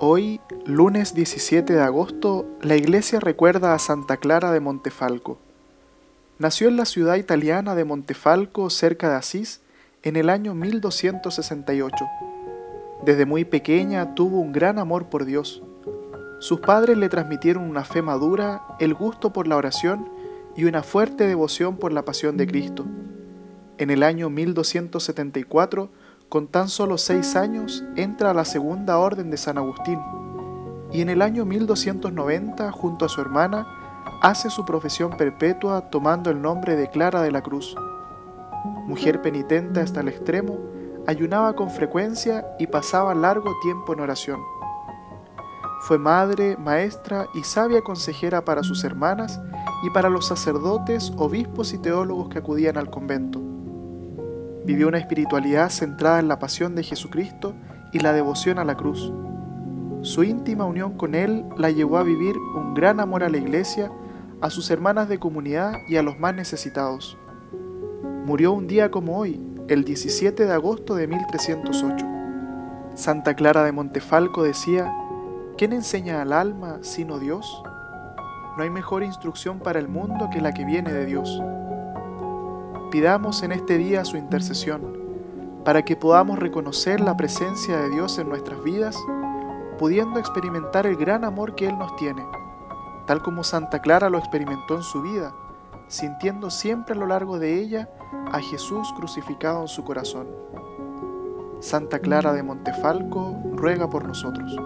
Hoy, lunes 17 de agosto, la iglesia recuerda a Santa Clara de Montefalco. Nació en la ciudad italiana de Montefalco, cerca de Asís, en el año 1268. Desde muy pequeña tuvo un gran amor por Dios. Sus padres le transmitieron una fe madura, el gusto por la oración y una fuerte devoción por la pasión de Cristo. En el año 1274 con tan solo seis años entra a la segunda orden de San Agustín y en el año 1290, junto a su hermana, hace su profesión perpetua tomando el nombre de Clara de la Cruz. Mujer penitente hasta el extremo, ayunaba con frecuencia y pasaba largo tiempo en oración. Fue madre, maestra y sabia consejera para sus hermanas y para los sacerdotes, obispos y teólogos que acudían al convento. Vivió una espiritualidad centrada en la pasión de Jesucristo y la devoción a la cruz. Su íntima unión con Él la llevó a vivir un gran amor a la iglesia, a sus hermanas de comunidad y a los más necesitados. Murió un día como hoy, el 17 de agosto de 1308. Santa Clara de Montefalco decía, ¿quién enseña al alma sino Dios? No hay mejor instrucción para el mundo que la que viene de Dios. Pidamos en este día su intercesión, para que podamos reconocer la presencia de Dios en nuestras vidas, pudiendo experimentar el gran amor que Él nos tiene, tal como Santa Clara lo experimentó en su vida, sintiendo siempre a lo largo de ella a Jesús crucificado en su corazón. Santa Clara de Montefalco ruega por nosotros.